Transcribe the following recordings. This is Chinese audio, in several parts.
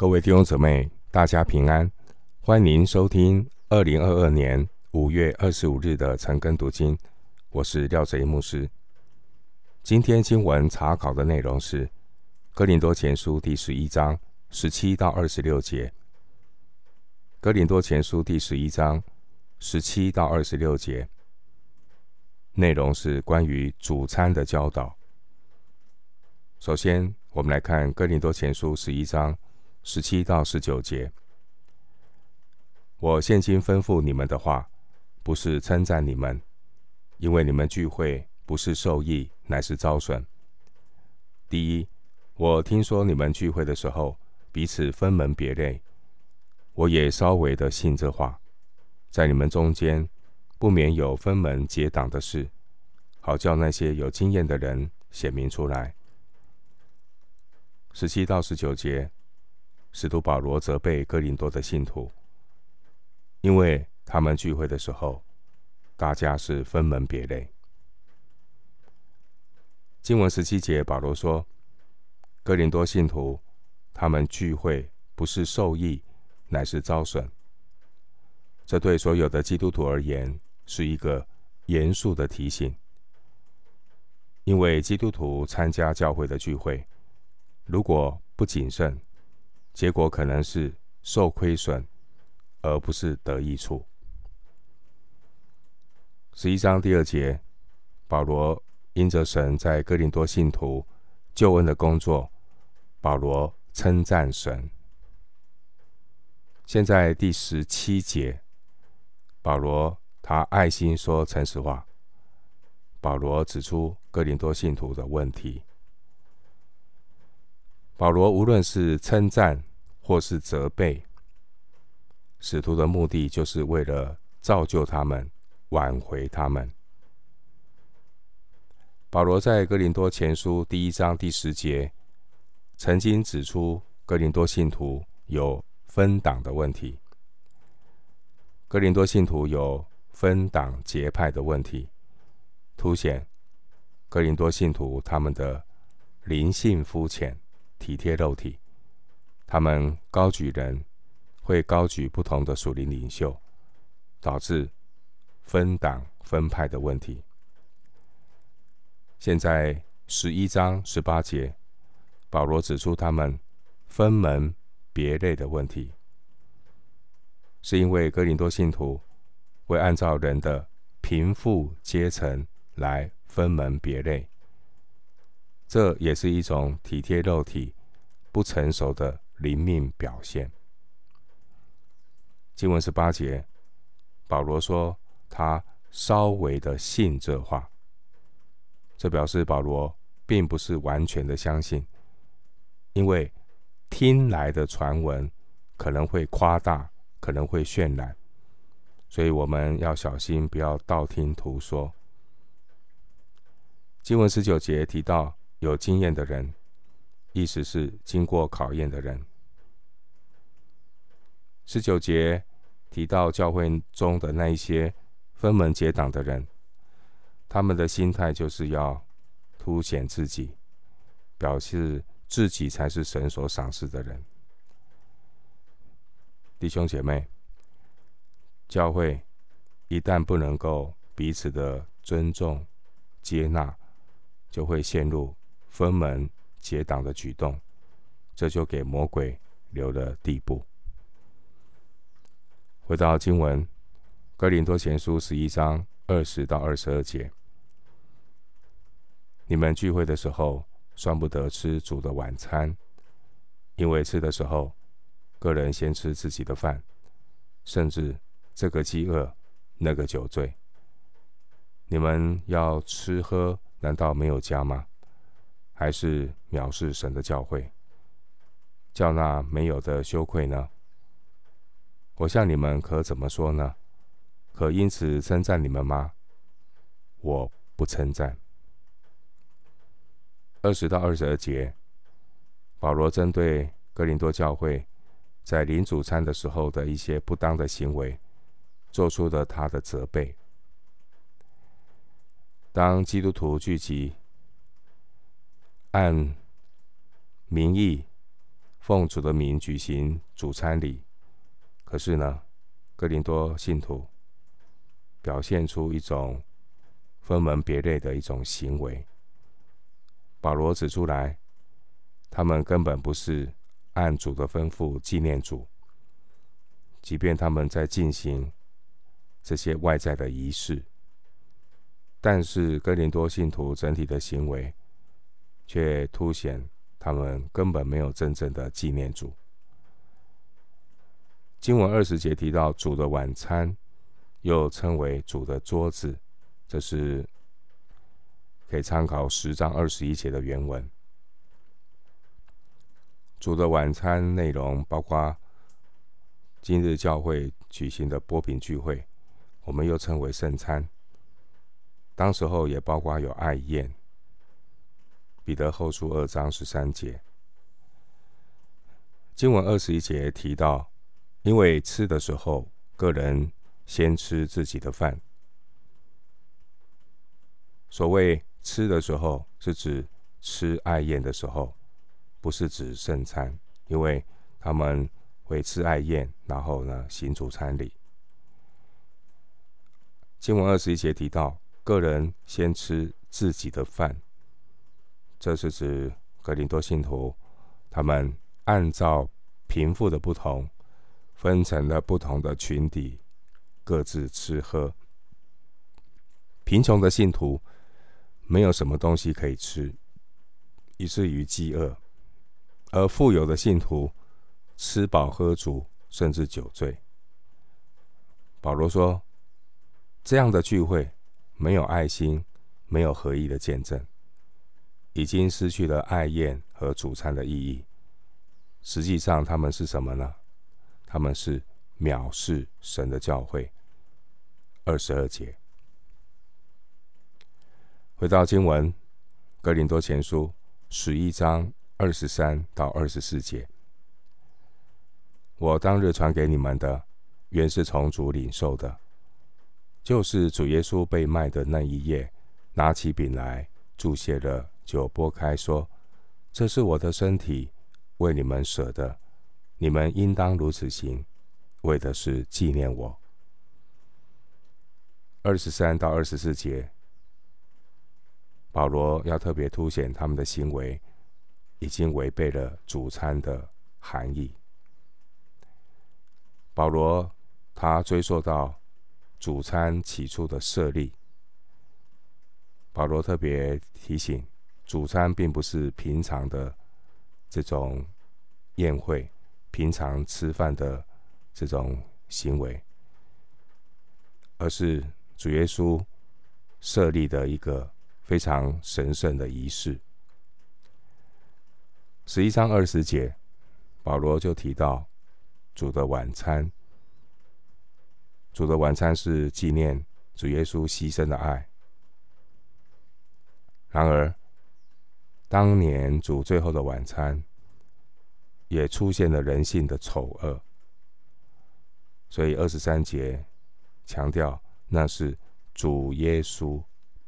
各位弟兄姊妹，大家平安！欢迎收听二零二二年五月二十五日的晨更读经。我是廖哲一牧师。今天经文查考的内容是《哥林多前书》第十一章十七到二十六节。《哥林多前书》第十一章十七到二十六节内容是关于主餐的教导。首先，我们来看《哥林多前书》十一章。十七到十九节，我现今吩咐你们的话，不是称赞你们，因为你们聚会不是受益，乃是遭损。第一，我听说你们聚会的时候，彼此分门别类，我也稍微的信这话，在你们中间不免有分门结党的事，好叫那些有经验的人显明出来。十七到十九节。使徒保罗责备哥林多的信徒，因为他们聚会的时候，大家是分门别类。经文十七节，保罗说：“哥林多信徒，他们聚会不是受益，乃是遭损。”这对所有的基督徒而言是一个严肃的提醒，因为基督徒参加教会的聚会，如果不谨慎，结果可能是受亏损，而不是得益处。十一章第二节，保罗因着神在哥林多信徒救恩的工作，保罗称赞神。现在第十七节，保罗他爱心说诚实话，保罗指出哥林多信徒的问题。保罗无论是称赞或是责备，使徒的目的就是为了造就他们、挽回他们。保罗在哥林多前书第一章第十节曾经指出，哥林多信徒有分党的问题，哥林多信徒有分党结派的问题，凸显哥林多信徒他们的灵性肤浅。体贴肉体，他们高举人，会高举不同的属灵领袖，导致分党分派的问题。现在十一章十八节，保罗指出他们分门别类的问题，是因为哥林多信徒会按照人的贫富阶层来分门别类。这也是一种体贴肉体、不成熟的灵命表现。经文十八节，保罗说他稍微的信这话，这表示保罗并不是完全的相信，因为听来的传闻可能会夸大，可能会渲染，所以我们要小心，不要道听途说。经文十九节提到。有经验的人，意思是经过考验的人。十九节提到教会中的那一些分门结党的人，他们的心态就是要凸显自己，表示自己才是神所赏识的人。弟兄姐妹，教会一旦不能够彼此的尊重、接纳，就会陷入。分门结党的举动，这就给魔鬼留了地步。回到经文，《哥林多前书》十一章二十到二十二节：你们聚会的时候，算不得吃主的晚餐，因为吃的时候，个人先吃自己的饭，甚至这个饥饿，那个酒醉。你们要吃喝，难道没有家吗？还是藐视神的教会，叫那没有的羞愧呢？我向你们可怎么说呢？可因此称赞你们吗？我不称赞。二十到二十二节，保罗针对哥林多教会在领主餐的时候的一些不当的行为，做出了他的责备。当基督徒聚集，按名义奉主的名举行主餐礼。可是呢，哥林多信徒表现出一种分门别类的一种行为。保罗指出来，他们根本不是按主的吩咐纪念主，即便他们在进行这些外在的仪式，但是哥林多信徒整体的行为却凸显他们根本没有真正的纪念主。经文二十节提到主的晚餐，又称为主的桌子，这是。可以参考十章二十一节的原文。主的晚餐内容包括今日教会举行的波饼聚会，我们又称为圣餐。当时候也包括有爱宴。彼得后书二章十三节，经文二十一节提到，因为吃的时候，个人先吃自己的饭。所谓。吃的时候是指吃爱宴的时候，不是指圣餐，因为他们会吃爱宴，然后呢行主餐礼。经文二十一节提到，个人先吃自己的饭，这是指格林多信徒，他们按照贫富的不同，分成了不同的群体，各自吃喝。贫穷的信徒。没有什么东西可以吃，以至于饥饿；而富有的信徒吃饱喝足，甚至酒醉。保罗说：“这样的聚会没有爱心，没有合一的见证，已经失去了爱宴和主餐的意义。实际上，他们是什么呢？他们是藐视神的教会。”二十二节。回到经文，《哥林多前书》十一章二十三到二十四节。我当日传给你们的，原是从主领受的，就是主耶稣被卖的那一夜，拿起饼来，祝谢了，就拨开，说：“这是我的身体，为你们舍的，你们应当如此行，为的是纪念我。”二十三到二十四节。保罗要特别凸显他们的行为已经违背了主餐的含义。保罗他追溯到主餐起初的设立。保罗特别提醒，主餐并不是平常的这种宴会，平常吃饭的这种行为，而是主耶稣设立的一个。非常神圣的仪式。十一章二十节，保罗就提到主的晚餐。主的晚餐是纪念主耶稣牺牲的爱。然而，当年主最后的晚餐也出现了人性的丑恶，所以二十三节强调那是主耶稣。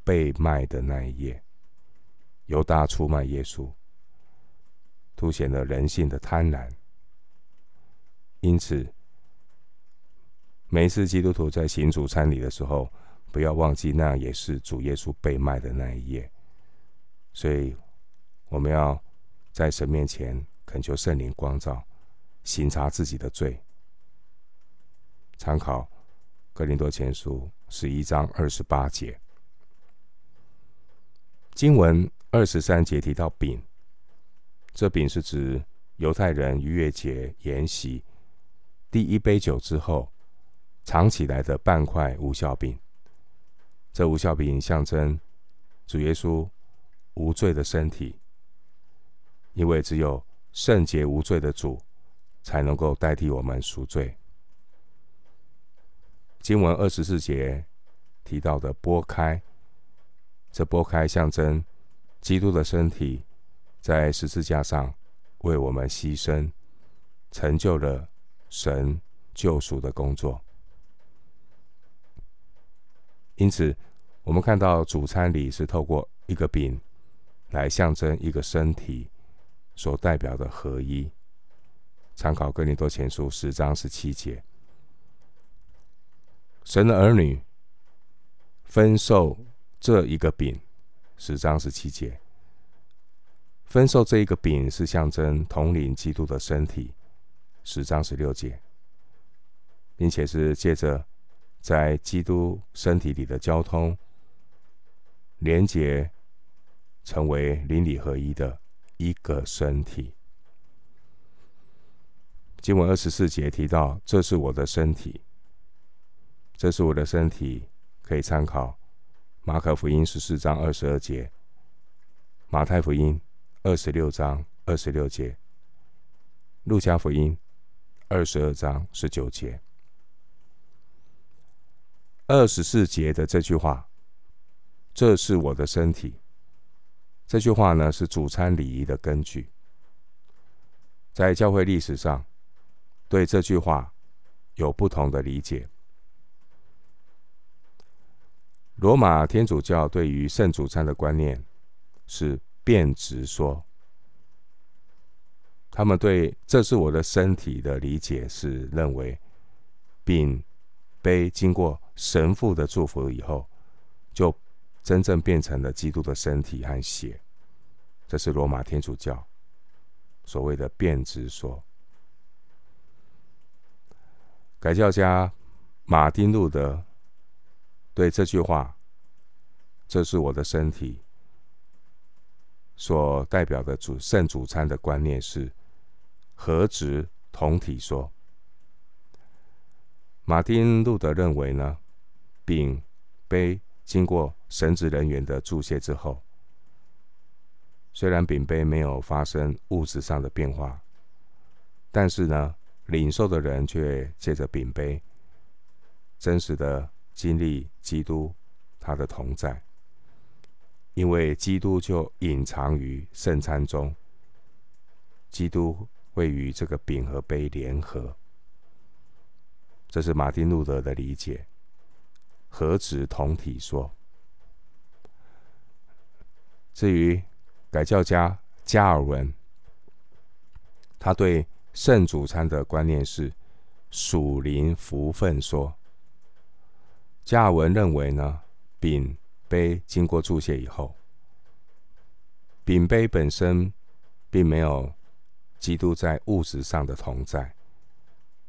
被卖的那一夜，犹大出卖耶稣，凸显了人性的贪婪。因此，每次基督徒在行主餐礼的时候，不要忘记那也是主耶稣被卖的那一夜。所以，我们要在神面前恳求圣灵光照，省察自己的罪。参考哥林多前书十一章二十八节。经文二十三节提到饼，这饼是指犹太人逾越节筵席第一杯酒之后藏起来的半块无效饼。这无效饼象征主耶稣无罪的身体，因为只有圣洁无罪的主才能够代替我们赎罪。经文二十四节提到的拨开。这拨开象征基督的身体在十字架上为我们牺牲，成就了神救赎的工作。因此，我们看到主餐礼是透过一个饼来象征一个身体所代表的合一，参考哥林多前书十章十七节。神的儿女分受这一个饼，十章十七节。分受这一个饼是象征统领基督的身体，十章十六节，并且是借着在基督身体里的交通，连结成为邻里合一的一个身体。经文二十四节提到：“这是我的身体。”这是我的身体，可以参考马可福音十四章二十二节，马太福音。二十六章二十六节，路加福音二十二章十九节，二十四节的这句话，这是我的身体。这句话呢，是主餐礼仪的根据。在教会历史上，对这句话有不同的理解。罗马天主教对于圣主餐的观念是。变质说，他们对“这是我的身体”的理解是认为，并杯经过神父的祝福以后，就真正变成了基督的身体和血。这是罗马天主教所谓的变质说。改教家马丁路德对这句话“这是我的身体”。所代表的主圣主餐的观念是合质同体说。马丁路德认为呢，饼杯经过神职人员的注谢之后，虽然饼杯没有发生物质上的变化，但是呢，领受的人却借着饼杯，真实的经历基督他的同在。因为基督就隐藏于圣餐中，基督会与这个饼和杯联合，这是马丁路德的理解。合质同体说。至于改教家加尔文，他对圣主餐的观念是属灵福分说。加尔文认为呢，饼。杯经过注谢以后，饼杯本身并没有基督在物质上的同在，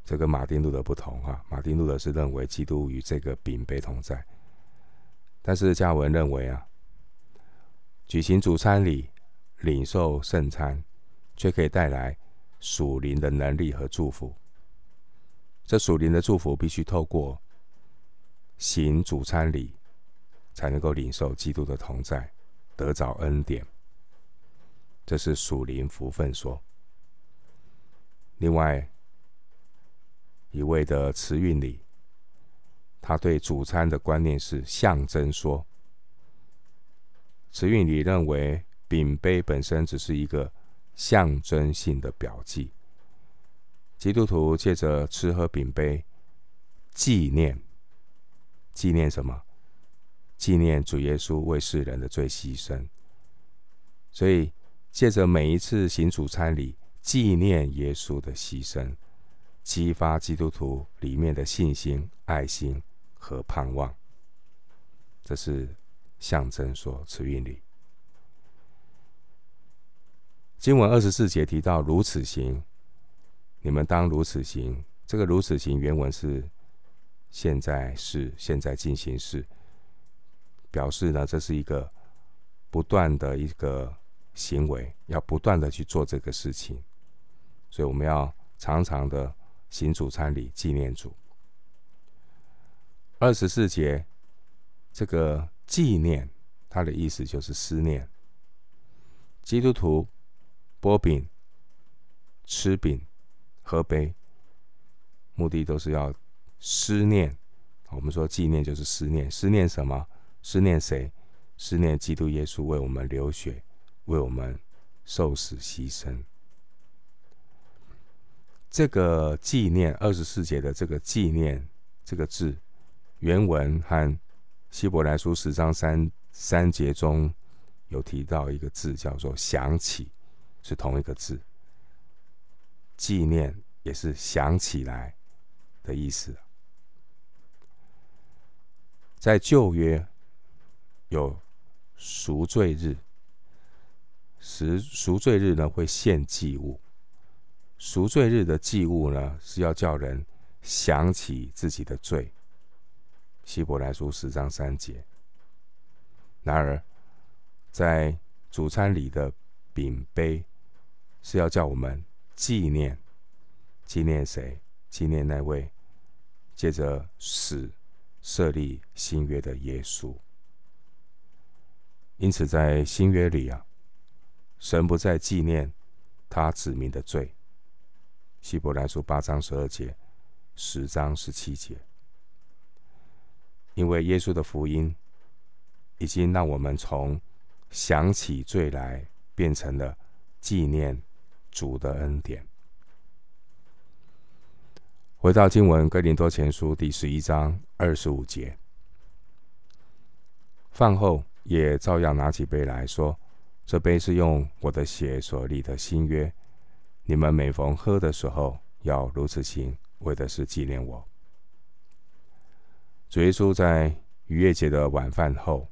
这跟马丁路德不同啊。马丁路德是认为基督与这个饼杯同在，但是加尔文认为啊，举行主餐礼、领受圣餐，却可以带来属灵的能力和祝福。这属灵的祝福必须透过行主餐礼。才能够领受基督的同在，得着恩典。这是属灵福分说。另外一位的慈运理，他对主餐的观念是象征说。慈运里认为饼杯本身只是一个象征性的表记，基督徒借着吃喝饼杯，纪念纪念什么？纪念主耶稣为世人的罪牺牲，所以借着每一次行主餐礼，纪念耶稣的牺牲，激发基督徒里面的信心、爱心和盼望。这是象征说慈运理。经文二十四节提到如此行，你们当如此行。这个如此行原文是现在式，现在进行式。表示呢，这是一个不断的一个行为，要不断的去做这个事情，所以我们要常常的行主餐礼纪念主。二十四节，这个纪念，它的意思就是思念。基督徒波饼、吃饼、喝杯，目的都是要思念。我们说纪念就是思念，思念什么？思念谁？思念基督耶稣为我们流血，为我们受死牺牲。这个纪念二十四节的这个纪念这个字，原文和希伯来书十章三三节中有提到一个字，叫做想起，是同一个字。纪念，也是想起来的意思。在旧约有赎罪日，赎赎罪日呢会献祭物。赎罪日的祭物呢是要叫人想起自己的罪。希伯来书十章三节。然而，在主餐里的饼杯是要叫我们纪念，纪念谁？纪念那位借着死设立新约的耶稣。因此，在新约里啊，神不再纪念他指明的罪。希伯来书八章十二节，十章十七节。因为耶稣的福音已经让我们从想起罪来，变成了纪念主的恩典。回到经文，哥林多前书第十一章二十五节，饭后也照样拿起杯来说：“这杯是用我的血所立的新约，你们每逢喝的时候，要如此行，为的是纪念我。”主耶稣在逾越节的晚饭后，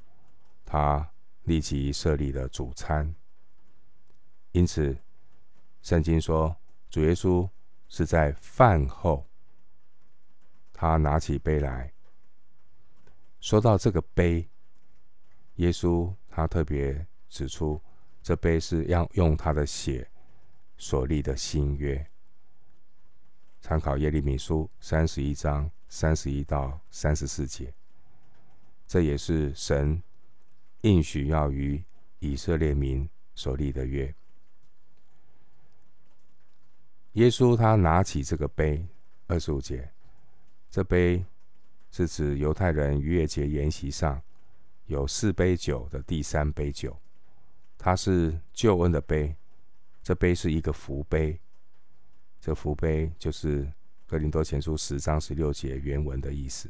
他立即设立了主餐。因此，圣经说主耶稣是在饭后，他拿起杯来。说到这个杯，耶稣他特别指出，这杯是要用他的血所立的新约。参考耶利米书三十一章。三十一到三十四节，这也是神应许要与以色列民所立的约。耶稣他拿起这个杯，二十五节，这杯是指犹太人逾越节筵席上有四杯酒的第三杯酒，它是救恩的杯，这杯是一个福杯，这福杯就是。哥林多前书十章十六节原文的意思，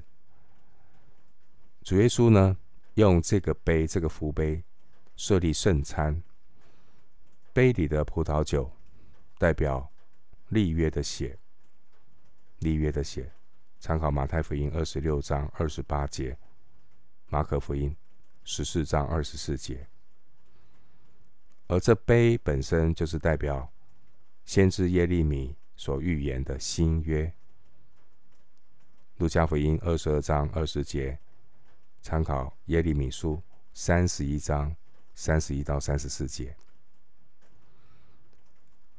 主耶稣呢，用这个杯，这个福杯设立圣餐，杯里的葡萄酒代表立约的血，立约的血，参考马太福音二十六章二十八节，马可福音十四章二十四节，而这杯本身就是代表先知耶利米。所预言的新约，路加福音二十二章二十节，参考耶利米书三十一章三十一到三十四节。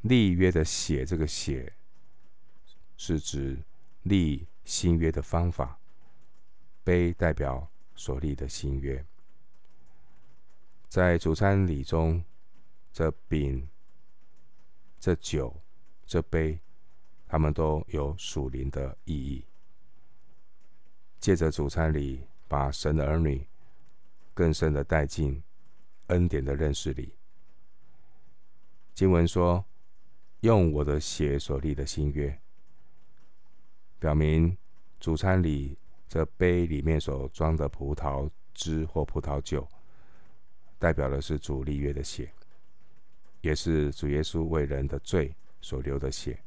立约的血，这个血是指立新约的方法，杯代表所立的新约。在主餐礼中，这饼、这酒、这杯。他们都有属灵的意义。借着主餐里，把神的儿女更深的带进恩典的认识里。经文说：“用我的血所立的新约”，表明主餐里这杯里面所装的葡萄汁或葡萄酒，代表的是主立约的血，也是主耶稣为人的罪所流的血。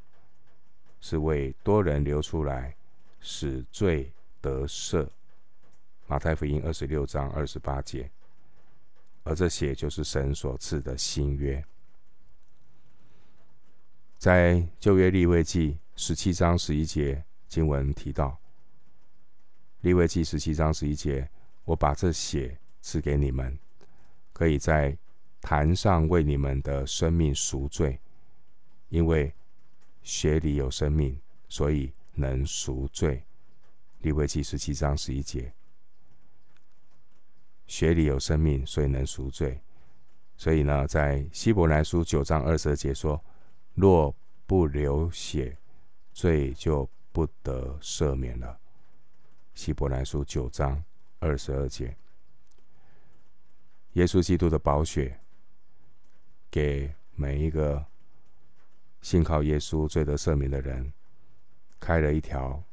是为多人流出来，使罪得赦。马太福音二十六章二十八节，而这血就是神所赐的新约。在旧约立位记十七章十一节经文提到，立位记十七章十一节，我把这血赐给你们，可以在坛上为你们的生命赎罪，因为。血里有生命，所以能赎罪。利未记十七章十一节，血里有生命，所以能赎罪。所以呢，在希伯来书九章二十二节说：若不流血，罪就不得赦免了。希伯来书九章二十二节，耶稣基督的宝血，给每一个。信靠耶稣罪得赦免的人，开了一条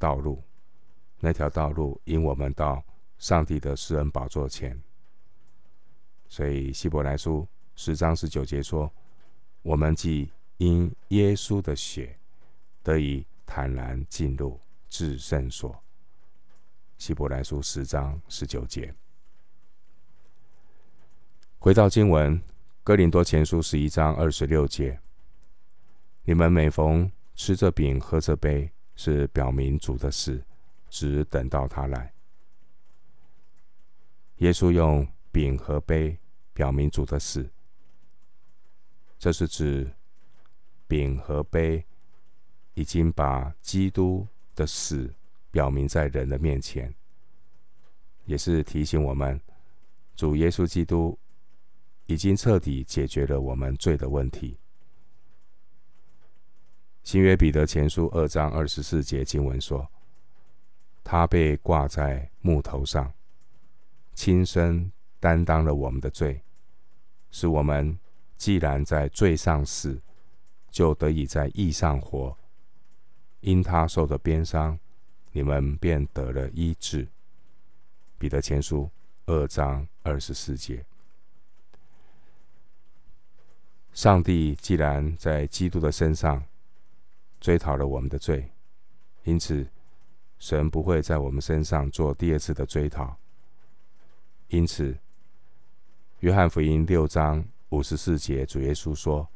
道路。那条道路引我们到上帝的施恩宝座前。所以希伯来书十章十九节说：“我们既因耶稣的血得以坦然进入至圣所。希伯来书十章十九节。回到经文，哥林多前书十一章二十六节：你们每逢吃这饼、喝这杯，是表明主的死，只等到他来。耶稣用饼和杯表明主的死，这是指饼和杯已经把基督的死表明在人的面前，也是提醒我们，主耶稣基督已经彻底解决了我们罪的问题。新约彼得前书二章二十四节经文说：“他被挂在木头上。”亲身担当了我们的罪，使我们既然在罪上死，就得以在义上活。因他受的鞭伤，你们便得了医治。彼得前书二章二十四节。上帝既然在基督的身上追讨了我们的罪，因此神不会在我们身上做第二次的追讨。因此，约翰福音六章五十四节，主耶稣说：“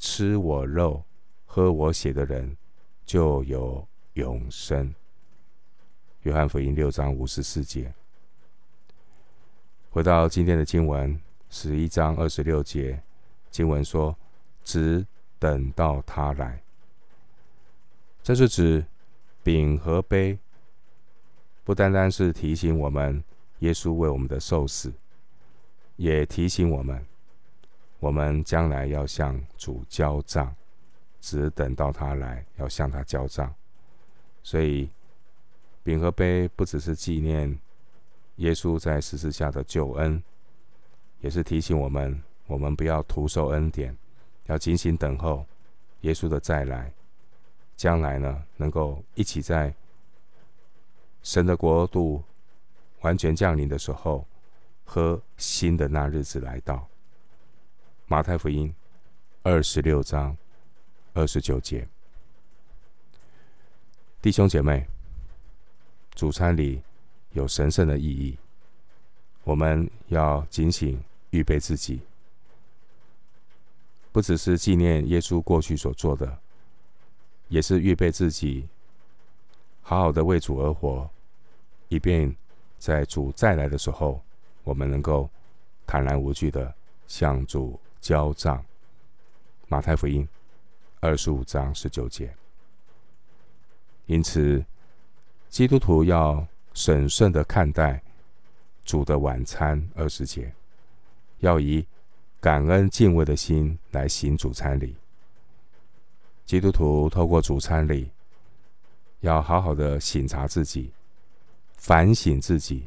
吃我肉、喝我血的人，就有永生。”约翰福音六章五十四节。回到今天的经文，十一章二十六节，经文说：“只等到他来。”这是指饼和杯，不单单是提醒我们。耶稣为我们的受死，也提醒我们，我们将来要向主交账，只等到他来，要向他交账。所以，饼和杯不只是纪念耶稣在十字架的救恩，也是提醒我们，我们不要徒受恩典，要精心等候耶稣的再来。将来呢，能够一起在神的国度。完全降临的时候，和新的那日子来到。马太福音二十六章二十九节，弟兄姐妹，主餐里有神圣的意义，我们要警醒预备自己，不只是纪念耶稣过去所做的，也是预备自己，好好的为主而活，以便。在主再来的时候，我们能够坦然无惧的向主交账。马太福音二十五章十九节。因此，基督徒要审慎的看待主的晚餐二十节，要以感恩敬畏的心来行主餐礼。基督徒透过主餐礼，要好好的省察自己。反省自己，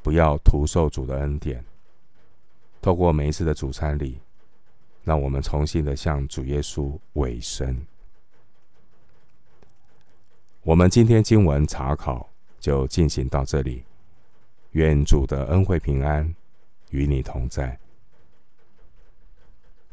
不要徒受主的恩典。透过每一次的主餐礼，让我们重新的向主耶稣委身。我们今天经文查考就进行到这里。愿主的恩惠平安与你同在。